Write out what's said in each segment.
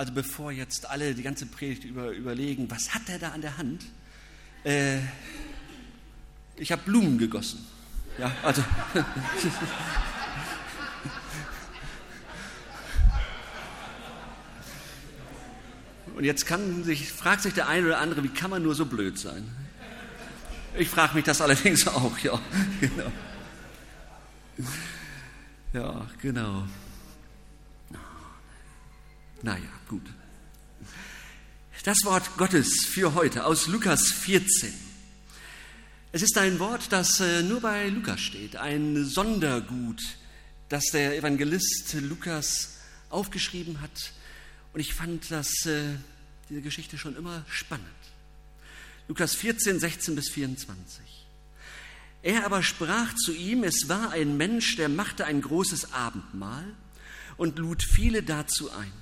Also bevor jetzt alle die ganze Predigt über, überlegen, was hat er da an der Hand? Äh, ich habe Blumen gegossen. Ja, also. Und jetzt sich, fragt sich der eine oder andere, wie kann man nur so blöd sein? Ich frage mich das allerdings auch, ja. Genau. Ja, genau. Naja, gut. Das Wort Gottes für heute aus Lukas 14. Es ist ein Wort, das äh, nur bei Lukas steht, ein Sondergut, das der Evangelist Lukas aufgeschrieben hat. Und ich fand das, äh, diese Geschichte schon immer spannend. Lukas 14, 16 bis 24. Er aber sprach zu ihm, es war ein Mensch, der machte ein großes Abendmahl und lud viele dazu ein.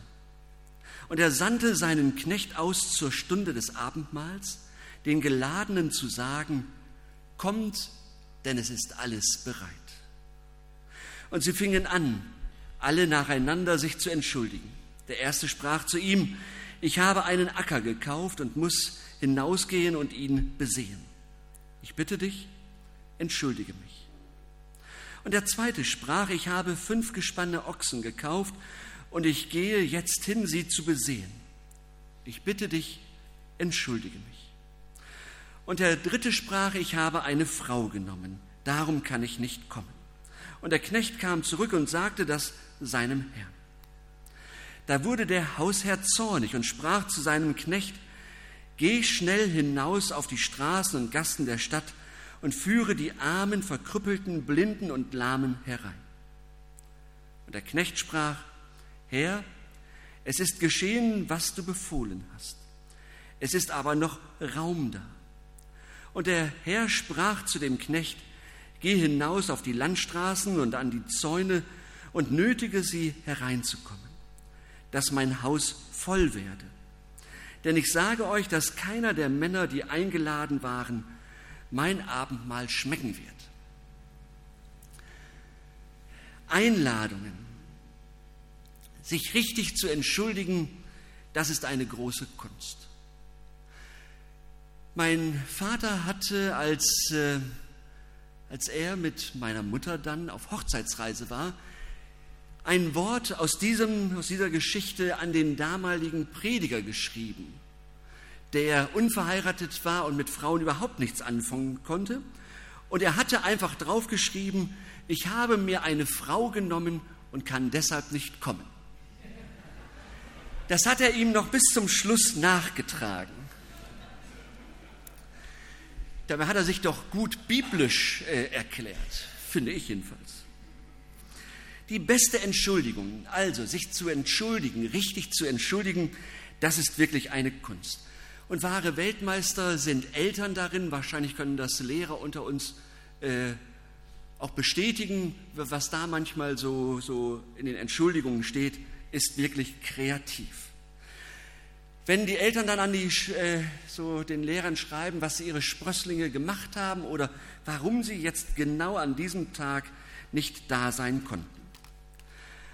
Und er sandte seinen Knecht aus zur Stunde des Abendmahls, den Geladenen zu sagen, kommt, denn es ist alles bereit. Und sie fingen an, alle nacheinander sich zu entschuldigen. Der erste sprach zu ihm, ich habe einen Acker gekauft und muss hinausgehen und ihn besehen. Ich bitte dich, entschuldige mich. Und der zweite sprach, ich habe fünf gespanne Ochsen gekauft und ich gehe jetzt hin, sie zu besehen. Ich bitte dich, entschuldige mich. Und der dritte sprach, ich habe eine Frau genommen, darum kann ich nicht kommen. Und der Knecht kam zurück und sagte das seinem Herrn. Da wurde der Hausherr zornig und sprach zu seinem Knecht, Geh schnell hinaus auf die Straßen und Gassen der Stadt und führe die Armen, Verkrüppelten, Blinden und Lahmen herein. Und der Knecht sprach, Herr, es ist geschehen, was du befohlen hast. Es ist aber noch Raum da. Und der Herr sprach zu dem Knecht, Geh hinaus auf die Landstraßen und an die Zäune und nötige sie hereinzukommen, dass mein Haus voll werde. Denn ich sage euch, dass keiner der Männer, die eingeladen waren, mein Abendmahl schmecken wird. Einladungen, sich richtig zu entschuldigen, das ist eine große Kunst. Mein Vater hatte, als, äh, als er mit meiner Mutter dann auf Hochzeitsreise war, ein Wort aus, diesem, aus dieser Geschichte an den damaligen Prediger geschrieben der unverheiratet war und mit Frauen überhaupt nichts anfangen konnte. Und er hatte einfach draufgeschrieben, ich habe mir eine Frau genommen und kann deshalb nicht kommen. Das hat er ihm noch bis zum Schluss nachgetragen. Dabei hat er sich doch gut biblisch äh, erklärt, finde ich jedenfalls. Die beste Entschuldigung, also sich zu entschuldigen, richtig zu entschuldigen, das ist wirklich eine Kunst. Und wahre Weltmeister sind Eltern darin. Wahrscheinlich können das Lehrer unter uns äh, auch bestätigen. Was da manchmal so, so in den Entschuldigungen steht, ist wirklich kreativ. Wenn die Eltern dann an die, äh, so den Lehrern schreiben, was sie ihre Sprösslinge gemacht haben oder warum sie jetzt genau an diesem Tag nicht da sein konnten.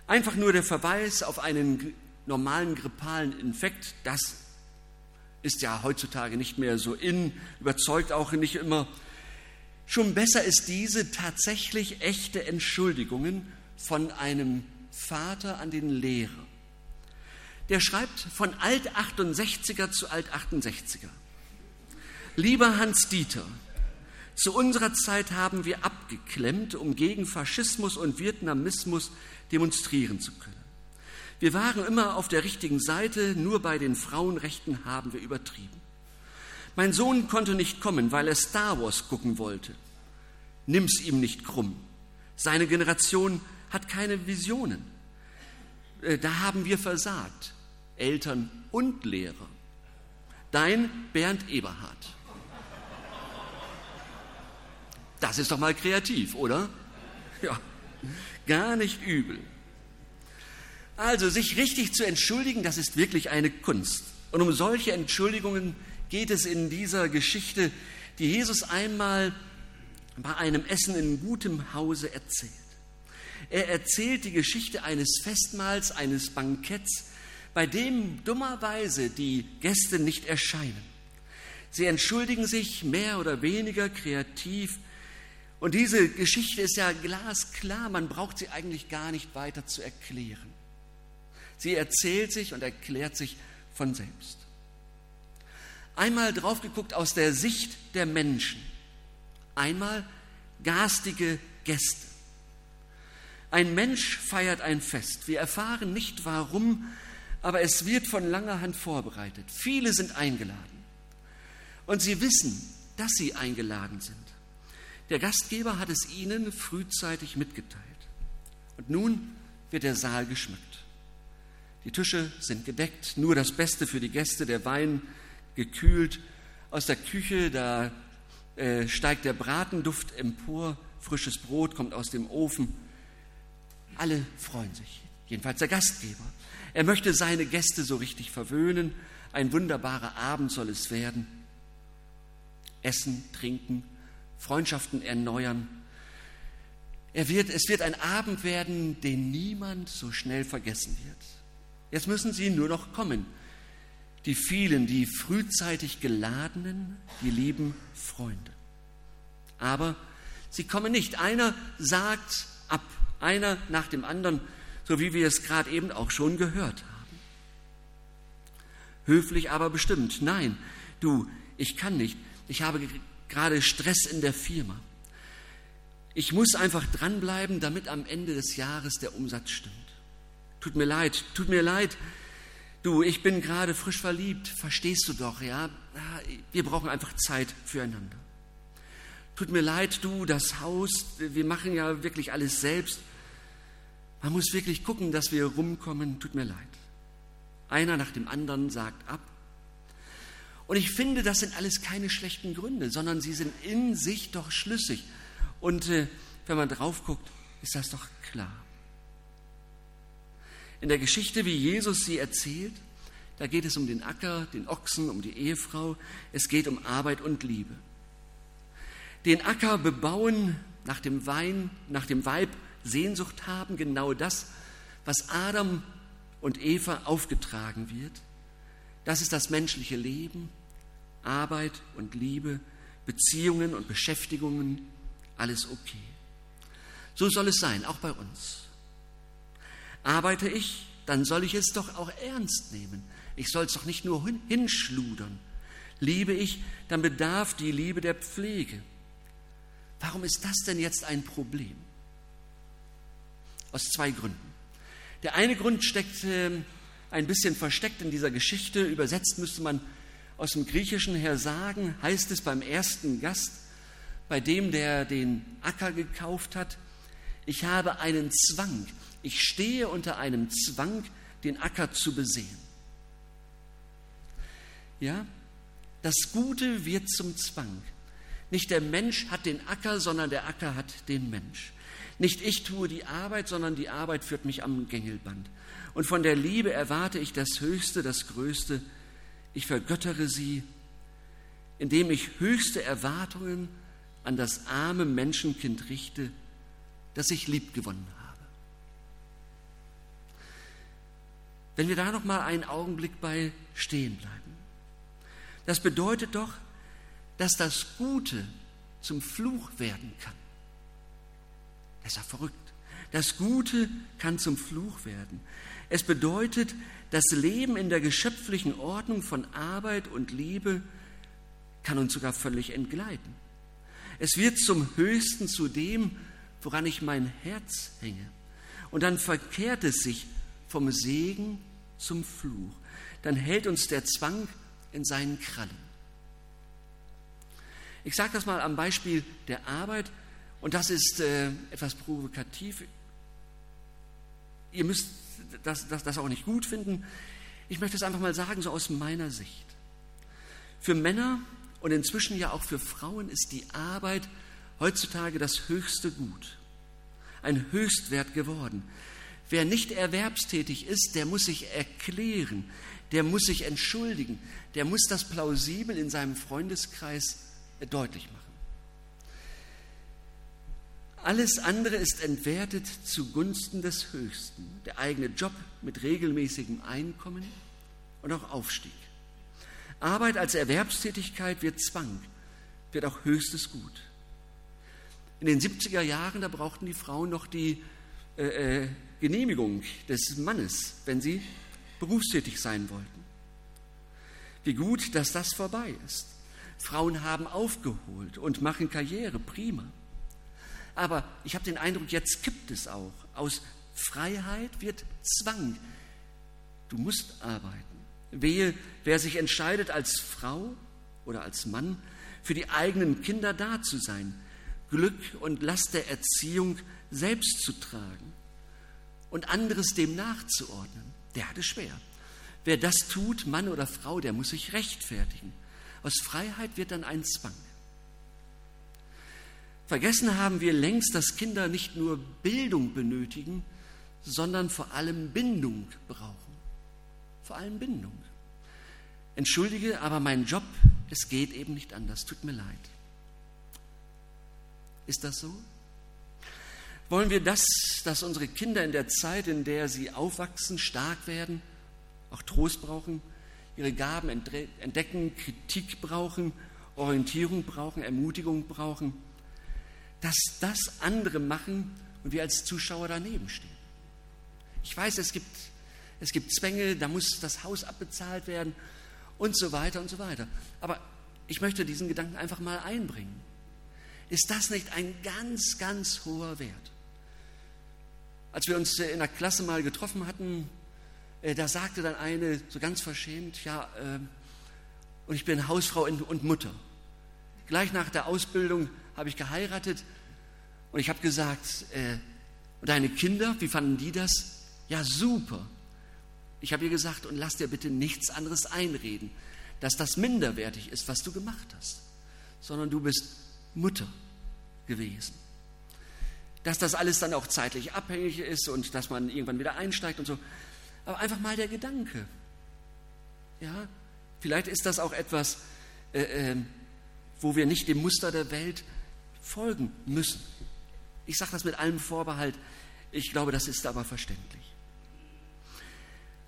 Einfach nur der Verweis auf einen normalen grippalen Infekt, das ist ja heutzutage nicht mehr so in, überzeugt auch nicht immer. Schon besser ist diese tatsächlich echte Entschuldigungen von einem Vater an den Lehrer. Der schreibt von Alt-68er zu Alt-68er. Lieber Hans-Dieter, zu unserer Zeit haben wir abgeklemmt, um gegen Faschismus und Vietnamismus demonstrieren zu können. Wir waren immer auf der richtigen Seite, nur bei den Frauenrechten haben wir übertrieben. Mein Sohn konnte nicht kommen, weil er Star Wars gucken wollte. Nimm's ihm nicht krumm. Seine Generation hat keine Visionen. Äh, da haben wir versagt, Eltern und Lehrer. Dein Bernd Eberhard. Das ist doch mal kreativ, oder? Ja, gar nicht übel. Also sich richtig zu entschuldigen, das ist wirklich eine Kunst. Und um solche Entschuldigungen geht es in dieser Geschichte, die Jesus einmal bei einem Essen in gutem Hause erzählt. Er erzählt die Geschichte eines Festmahls, eines Banketts bei dem dummerweise die Gäste nicht erscheinen. Sie entschuldigen sich mehr oder weniger kreativ. Und diese Geschichte ist ja glasklar, man braucht sie eigentlich gar nicht weiter zu erklären. Sie erzählt sich und erklärt sich von selbst. Einmal drauf geguckt aus der Sicht der Menschen, einmal garstige Gäste. Ein Mensch feiert ein Fest. Wir erfahren nicht warum, aber es wird von langer Hand vorbereitet. Viele sind eingeladen. Und sie wissen, dass sie eingeladen sind. Der Gastgeber hat es ihnen frühzeitig mitgeteilt. Und nun wird der Saal geschmückt. Die Tische sind gedeckt, nur das Beste für die Gäste, der Wein gekühlt. Aus der Küche, da äh, steigt der Bratenduft empor, frisches Brot kommt aus dem Ofen. Alle freuen sich, jedenfalls der Gastgeber. Er möchte seine Gäste so richtig verwöhnen. Ein wunderbarer Abend soll es werden. Essen, trinken, Freundschaften erneuern. Er wird, es wird ein Abend werden, den niemand so schnell vergessen wird. Jetzt müssen sie nur noch kommen. Die vielen, die frühzeitig geladenen, die lieben Freunde. Aber sie kommen nicht. Einer sagt ab, einer nach dem anderen, so wie wir es gerade eben auch schon gehört haben. Höflich aber bestimmt. Nein, du, ich kann nicht. Ich habe gerade Stress in der Firma. Ich muss einfach dranbleiben, damit am Ende des Jahres der Umsatz stimmt. Tut mir leid, tut mir leid. Du, ich bin gerade frisch verliebt, verstehst du doch, ja? Wir brauchen einfach Zeit füreinander. Tut mir leid, du, das Haus, wir machen ja wirklich alles selbst. Man muss wirklich gucken, dass wir rumkommen, tut mir leid. Einer nach dem anderen sagt ab. Und ich finde, das sind alles keine schlechten Gründe, sondern sie sind in sich doch schlüssig. Und äh, wenn man drauf guckt, ist das doch klar in der Geschichte, wie Jesus sie erzählt. Da geht es um den Acker, den Ochsen, um die Ehefrau. Es geht um Arbeit und Liebe. Den Acker bebauen, nach dem Wein, nach dem Weib Sehnsucht haben, genau das, was Adam und Eva aufgetragen wird. Das ist das menschliche Leben, Arbeit und Liebe, Beziehungen und Beschäftigungen, alles okay. So soll es sein, auch bei uns. Arbeite ich, dann soll ich es doch auch ernst nehmen. Ich soll es doch nicht nur hinschludern. Liebe ich, dann bedarf die Liebe der Pflege. Warum ist das denn jetzt ein Problem? Aus zwei Gründen. Der eine Grund steckt äh, ein bisschen versteckt in dieser Geschichte. Übersetzt müsste man aus dem Griechischen her sagen, heißt es beim ersten Gast, bei dem, der den Acker gekauft hat, ich habe einen Zwang, ich stehe unter einem Zwang, den Acker zu besehen. Ja, das Gute wird zum Zwang. Nicht der Mensch hat den Acker, sondern der Acker hat den Mensch. Nicht ich tue die Arbeit, sondern die Arbeit führt mich am Gängelband. Und von der Liebe erwarte ich das Höchste, das Größte. Ich vergöttere sie, indem ich höchste Erwartungen an das arme Menschenkind richte, das ich lieb gewonnen habe. Wenn wir da noch mal einen Augenblick bei stehen bleiben. Das bedeutet doch, dass das Gute zum Fluch werden kann. Das ist ja verrückt. Das Gute kann zum Fluch werden. Es bedeutet, das Leben in der geschöpflichen Ordnung von Arbeit und Liebe kann uns sogar völlig entgleiten. Es wird zum Höchsten, zu dem, woran ich mein Herz hänge. Und dann verkehrt es sich vom Segen zum Fluch. Dann hält uns der Zwang in seinen Krallen. Ich sage das mal am Beispiel der Arbeit und das ist äh, etwas provokativ. Ihr müsst das, das, das auch nicht gut finden. Ich möchte es einfach mal sagen, so aus meiner Sicht. Für Männer und inzwischen ja auch für Frauen ist die Arbeit heutzutage das höchste Gut, ein Höchstwert geworden. Wer nicht erwerbstätig ist, der muss sich erklären, der muss sich entschuldigen, der muss das plausibel in seinem Freundeskreis deutlich machen. Alles andere ist entwertet zugunsten des Höchsten. Der eigene Job mit regelmäßigem Einkommen und auch Aufstieg. Arbeit als Erwerbstätigkeit wird Zwang, wird auch höchstes Gut. In den 70er Jahren, da brauchten die Frauen noch die äh, äh, Genehmigung des Mannes, wenn sie berufstätig sein wollten. Wie gut, dass das vorbei ist. Frauen haben aufgeholt und machen Karriere, prima. Aber ich habe den Eindruck, jetzt kippt es auch. Aus Freiheit wird Zwang. Du musst arbeiten. Wehe, wer sich entscheidet, als Frau oder als Mann für die eigenen Kinder da zu sein, Glück und Last der Erziehung selbst zu tragen und anderes dem nachzuordnen, der hat es schwer. Wer das tut, Mann oder Frau, der muss sich rechtfertigen. Aus Freiheit wird dann ein Zwang. Vergessen haben wir längst, dass Kinder nicht nur Bildung benötigen, sondern vor allem Bindung brauchen. Vor allem Bindung. Entschuldige, aber mein Job, es geht eben nicht anders. Tut mir leid. Ist das so? Wollen wir das, dass unsere Kinder in der Zeit, in der sie aufwachsen, stark werden, auch Trost brauchen, ihre Gaben entdecken, Kritik brauchen, Orientierung brauchen, Ermutigung brauchen, dass das andere machen und wir als Zuschauer daneben stehen? Ich weiß, es gibt, es gibt Zwänge, da muss das Haus abbezahlt werden und so weiter und so weiter. Aber ich möchte diesen Gedanken einfach mal einbringen. Ist das nicht ein ganz, ganz hoher Wert? Als wir uns in der Klasse mal getroffen hatten, äh, da sagte dann eine so ganz verschämt, ja, ähm, und ich bin Hausfrau und Mutter. Gleich nach der Ausbildung habe ich geheiratet und ich habe gesagt, äh, deine Kinder, wie fanden die das? Ja, super. Ich habe ihr gesagt, und lass dir bitte nichts anderes einreden, dass das minderwertig ist, was du gemacht hast, sondern du bist Mutter gewesen. Dass das alles dann auch zeitlich abhängig ist und dass man irgendwann wieder einsteigt und so. Aber einfach mal der Gedanke. Ja, vielleicht ist das auch etwas, äh, äh, wo wir nicht dem Muster der Welt folgen müssen. Ich sage das mit allem Vorbehalt. Ich glaube, das ist aber verständlich.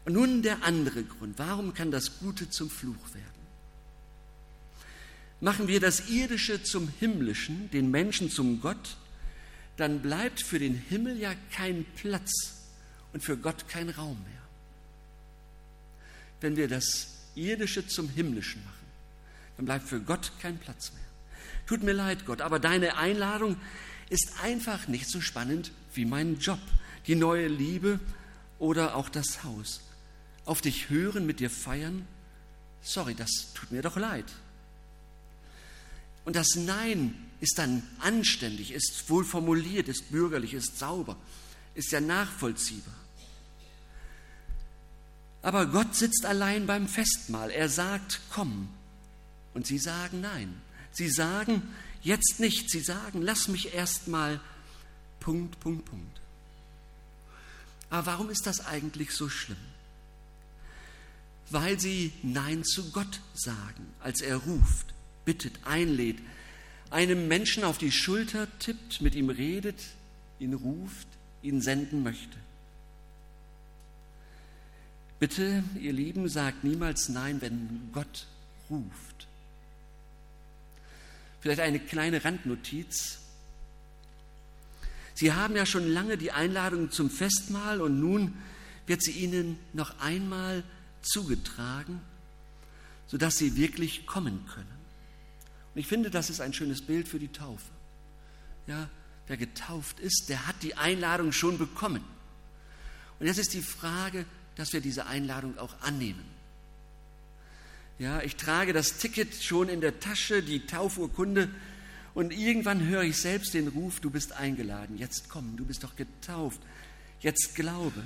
Und nun der andere Grund. Warum kann das Gute zum Fluch werden? Machen wir das Irdische zum Himmlischen, den Menschen zum Gott, dann bleibt für den Himmel ja kein Platz und für Gott kein Raum mehr. Wenn wir das Irdische zum Himmlischen machen, dann bleibt für Gott kein Platz mehr. Tut mir leid, Gott, aber deine Einladung ist einfach nicht so spannend wie mein Job, die neue Liebe oder auch das Haus auf dich hören, mit dir feiern? Sorry, das tut mir doch leid. Und das Nein ist dann anständig, ist wohl formuliert, ist bürgerlich, ist sauber, ist ja nachvollziehbar. Aber Gott sitzt allein beim Festmahl. Er sagt, komm. Und sie sagen nein. Sie sagen, jetzt nicht. Sie sagen, lass mich erst mal. Punkt, Punkt, Punkt. Aber warum ist das eigentlich so schlimm? weil sie Nein zu Gott sagen, als er ruft, bittet, einlädt, einem Menschen auf die Schulter tippt, mit ihm redet, ihn ruft, ihn senden möchte. Bitte, ihr Lieben, sagt niemals Nein, wenn Gott ruft. Vielleicht eine kleine Randnotiz. Sie haben ja schon lange die Einladung zum Festmahl und nun wird sie Ihnen noch einmal zugetragen, sodass sie wirklich kommen können. Und ich finde, das ist ein schönes Bild für die Taufe. Ja, wer getauft ist, der hat die Einladung schon bekommen. Und jetzt ist die Frage, dass wir diese Einladung auch annehmen. Ja, ich trage das Ticket schon in der Tasche, die Taufurkunde, und irgendwann höre ich selbst den Ruf, du bist eingeladen, jetzt komm, du bist doch getauft, jetzt glaube.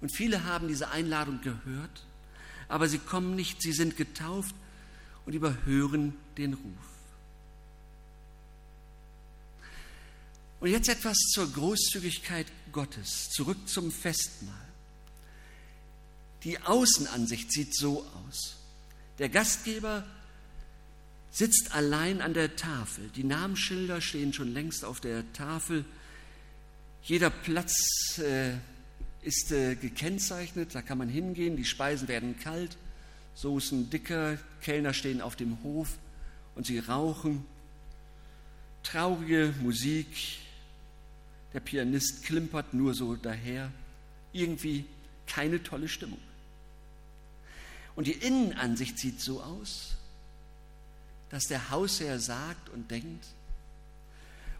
Und viele haben diese Einladung gehört, aber sie kommen nicht, sie sind getauft und überhören den Ruf. Und jetzt etwas zur Großzügigkeit Gottes, zurück zum Festmahl. Die Außenansicht sieht so aus. Der Gastgeber sitzt allein an der Tafel. Die Namensschilder stehen schon längst auf der Tafel. Jeder Platz äh, ist äh, gekennzeichnet, da kann man hingehen, die Speisen werden kalt, Soßen dicker, Kellner stehen auf dem Hof und sie rauchen. Traurige Musik, der Pianist klimpert nur so daher. Irgendwie keine tolle Stimmung. Und die Innenansicht sieht so aus, dass der Hausherr sagt und denkt,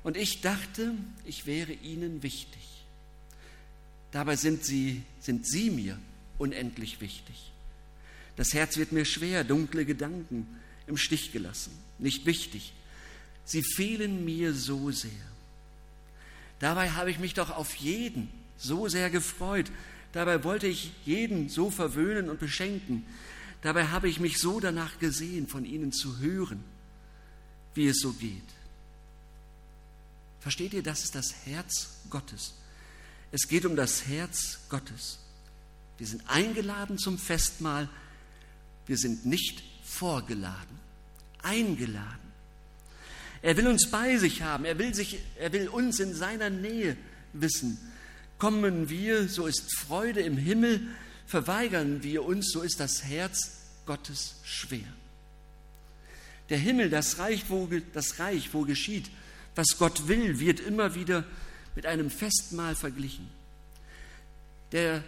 und ich dachte, ich wäre Ihnen wichtig. Dabei sind Sie, sind Sie mir unendlich wichtig. Das Herz wird mir schwer, dunkle Gedanken im Stich gelassen, nicht wichtig. Sie fehlen mir so sehr. Dabei habe ich mich doch auf jeden so sehr gefreut. Dabei wollte ich jeden so verwöhnen und beschenken. Dabei habe ich mich so danach gesehen, von ihnen zu hören, wie es so geht. Versteht ihr, das ist das Herz Gottes. Es geht um das Herz Gottes. Wir sind eingeladen zum Festmahl, wir sind nicht vorgeladen, eingeladen. Er will uns bei sich haben. Er will, sich, er will uns in seiner Nähe wissen. Kommen wir, so ist Freude im Himmel. Verweigern wir uns, so ist das Herz Gottes schwer. Der Himmel, das Reich, wo, das Reich, wo geschieht, was Gott will, wird immer wieder mit einem Festmahl verglichen. Der,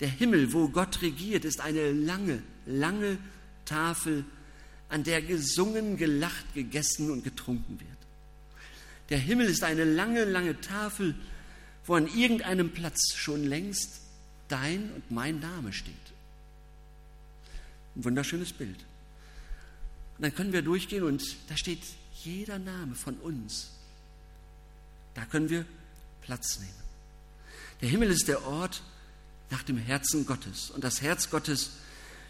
der Himmel, wo Gott regiert, ist eine lange, lange Tafel an der gesungen, gelacht, gegessen und getrunken wird. Der Himmel ist eine lange, lange Tafel, wo an irgendeinem Platz schon längst dein und mein Name steht. Ein wunderschönes Bild. Und dann können wir durchgehen und da steht jeder Name von uns. Da können wir Platz nehmen. Der Himmel ist der Ort nach dem Herzen Gottes und das Herz Gottes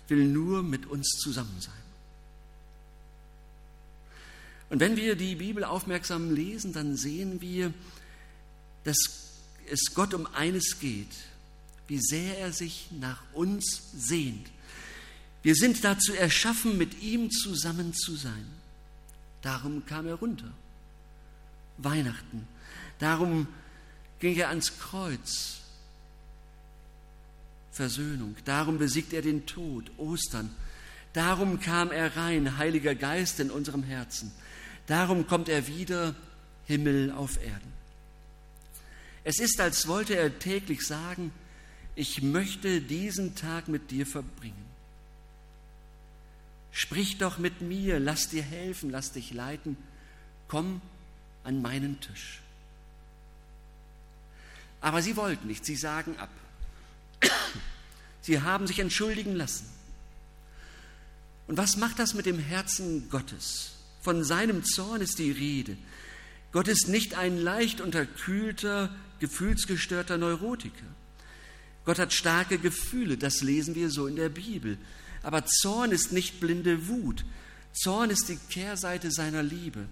will nur mit uns zusammen sein. Und wenn wir die Bibel aufmerksam lesen, dann sehen wir, dass es Gott um eines geht, wie sehr er sich nach uns sehnt. Wir sind dazu erschaffen, mit ihm zusammen zu sein. Darum kam er runter. Weihnachten. Darum ging er ans Kreuz. Versöhnung. Darum besiegt er den Tod. Ostern. Darum kam er rein, Heiliger Geist in unserem Herzen. Darum kommt er wieder, Himmel auf Erden. Es ist, als wollte er täglich sagen, ich möchte diesen Tag mit dir verbringen. Sprich doch mit mir, lass dir helfen, lass dich leiten, komm an meinen Tisch. Aber sie wollten nicht, sie sagen ab. Sie haben sich entschuldigen lassen. Und was macht das mit dem Herzen Gottes? Von seinem Zorn ist die Rede. Gott ist nicht ein leicht unterkühlter, gefühlsgestörter Neurotiker. Gott hat starke Gefühle, das lesen wir so in der Bibel. Aber Zorn ist nicht blinde Wut. Zorn ist die Kehrseite seiner Liebe.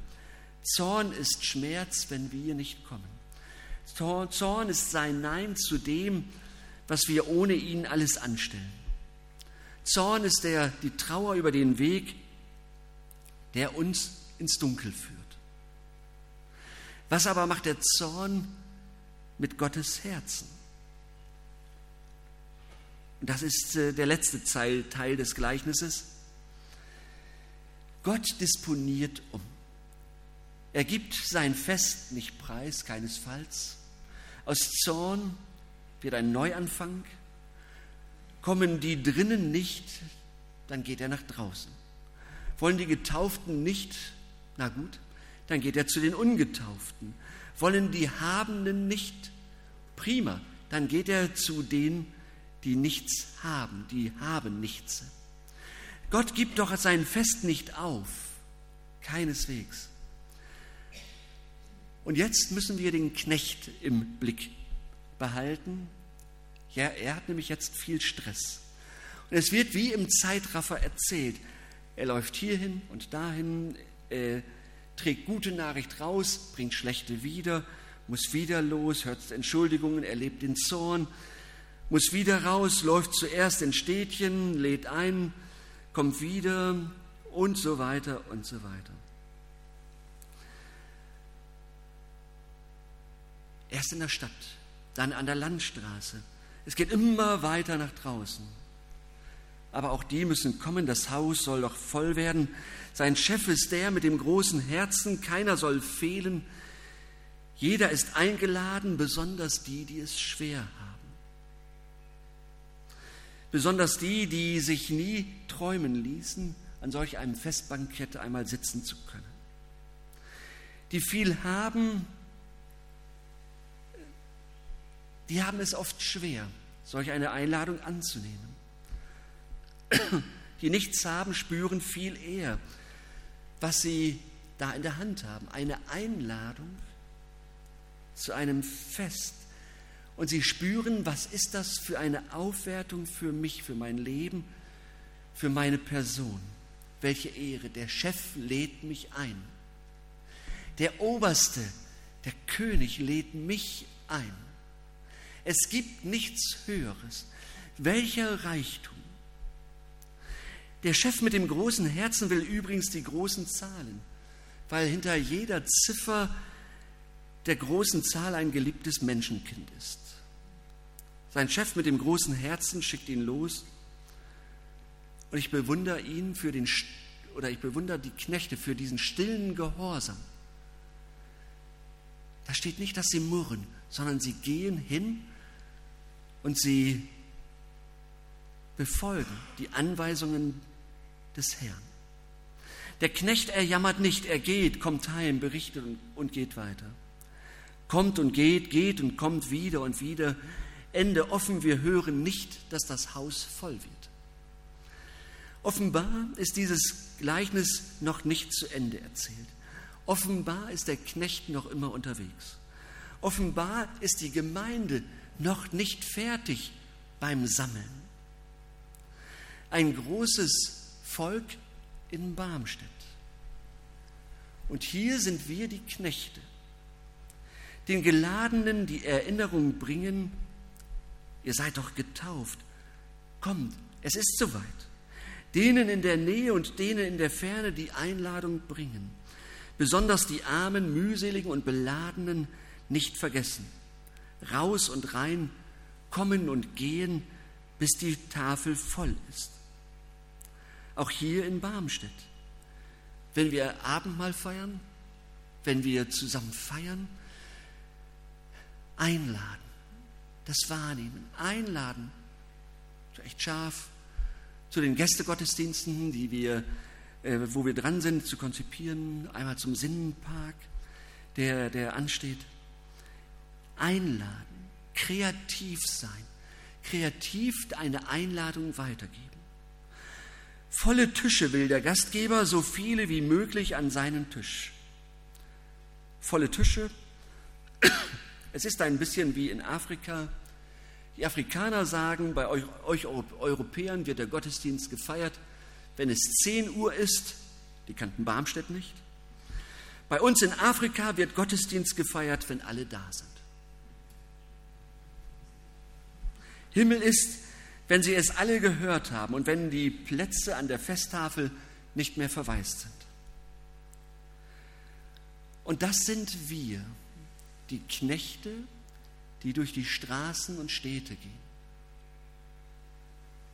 Zorn ist Schmerz, wenn wir nicht kommen. Zorn ist sein Nein zu dem, was wir ohne ihn alles anstellen. Zorn ist der, die Trauer über den Weg, der uns ins Dunkel führt. Was aber macht der Zorn mit Gottes Herzen? Das ist äh, der letzte Teil des Gleichnisses. Gott disponiert um. Er gibt sein Fest nicht preis, keinesfalls. Aus Zorn wird ein Neuanfang. Kommen die drinnen nicht, dann geht er nach draußen. Wollen die Getauften nicht? Na gut, dann geht er zu den Ungetauften. Wollen die Habenden nicht? Prima, dann geht er zu denen, die nichts haben, die haben nichts. Gott gibt doch sein Fest nicht auf, keineswegs. Und jetzt müssen wir den Knecht im Blick behalten. Ja, er hat nämlich jetzt viel Stress. Und es wird wie im Zeitraffer erzählt. Er läuft hierhin und dahin, äh, trägt gute Nachricht raus, bringt schlechte wieder, muss wieder los, hört Entschuldigungen, erlebt den Zorn, muss wieder raus, läuft zuerst in Städtchen, lädt ein, kommt wieder und so weiter und so weiter. Erst in der Stadt, dann an der Landstraße. Es geht immer weiter nach draußen. Aber auch die müssen kommen, das Haus soll doch voll werden. Sein Chef ist der mit dem großen Herzen, keiner soll fehlen. Jeder ist eingeladen, besonders die, die es schwer haben. Besonders die, die sich nie träumen ließen, an solch einem Festbankett einmal sitzen zu können. Die viel haben, die haben es oft schwer, solch eine Einladung anzunehmen. Die nichts haben, spüren viel eher, was sie da in der Hand haben. Eine Einladung zu einem Fest. Und sie spüren, was ist das für eine Aufwertung für mich, für mein Leben, für meine Person. Welche Ehre. Der Chef lädt mich ein. Der Oberste, der König lädt mich ein. Es gibt nichts Höheres. Welcher Reichtum. Der Chef mit dem großen Herzen will übrigens die großen Zahlen, weil hinter jeder Ziffer der großen Zahl ein geliebtes Menschenkind ist. Sein Chef mit dem großen Herzen schickt ihn los und ich bewundere ihn für den oder ich bewundere die Knechte für diesen stillen Gehorsam. Da steht nicht, dass sie murren, sondern sie gehen hin und sie befolgen die Anweisungen des Herrn. Der Knecht, er jammert nicht, er geht, kommt heim, berichtet und, und geht weiter. Kommt und geht, geht und kommt wieder und wieder. Ende offen, wir hören nicht, dass das Haus voll wird. Offenbar ist dieses Gleichnis noch nicht zu Ende erzählt. Offenbar ist der Knecht noch immer unterwegs. Offenbar ist die Gemeinde noch nicht fertig beim Sammeln. Ein großes Volk in Barmstedt. Und hier sind wir die Knechte, den Geladenen die Erinnerung bringen, ihr seid doch getauft, kommt, es ist soweit. Denen in der Nähe und denen in der Ferne die Einladung bringen, besonders die armen, mühseligen und beladenen nicht vergessen. Raus und rein, kommen und gehen, bis die Tafel voll ist. Auch hier in Barmstedt. Wenn wir Abendmahl feiern, wenn wir zusammen feiern, einladen, das wahrnehmen, einladen, echt scharf, zu den Gästegottesdiensten, die wir, äh, wo wir dran sind, zu konzipieren, einmal zum Sinnenpark, der, der ansteht. Einladen, kreativ sein, kreativ eine Einladung weitergeben. Volle Tische will der Gastgeber, so viele wie möglich an seinen Tisch. Volle Tische. Es ist ein bisschen wie in Afrika. Die Afrikaner sagen, bei euch, euch Europäern wird der Gottesdienst gefeiert, wenn es 10 Uhr ist. Die kannten Barmstedt nicht. Bei uns in Afrika wird Gottesdienst gefeiert, wenn alle da sind. Himmel ist wenn sie es alle gehört haben und wenn die Plätze an der Festtafel nicht mehr verwaist sind. Und das sind wir, die Knechte, die durch die Straßen und Städte gehen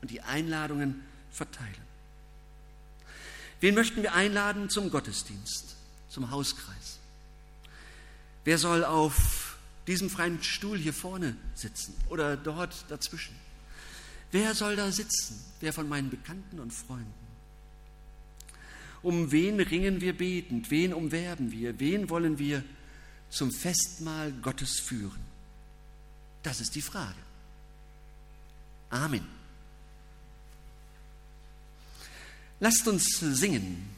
und die Einladungen verteilen. Wen möchten wir einladen zum Gottesdienst, zum Hauskreis? Wer soll auf diesem freien Stuhl hier vorne sitzen oder dort dazwischen? Wer soll da sitzen? Wer von meinen Bekannten und Freunden? Um wen ringen wir betend? Wen umwerben wir? Wen wollen wir zum Festmahl Gottes führen? Das ist die Frage. Amen. Lasst uns singen.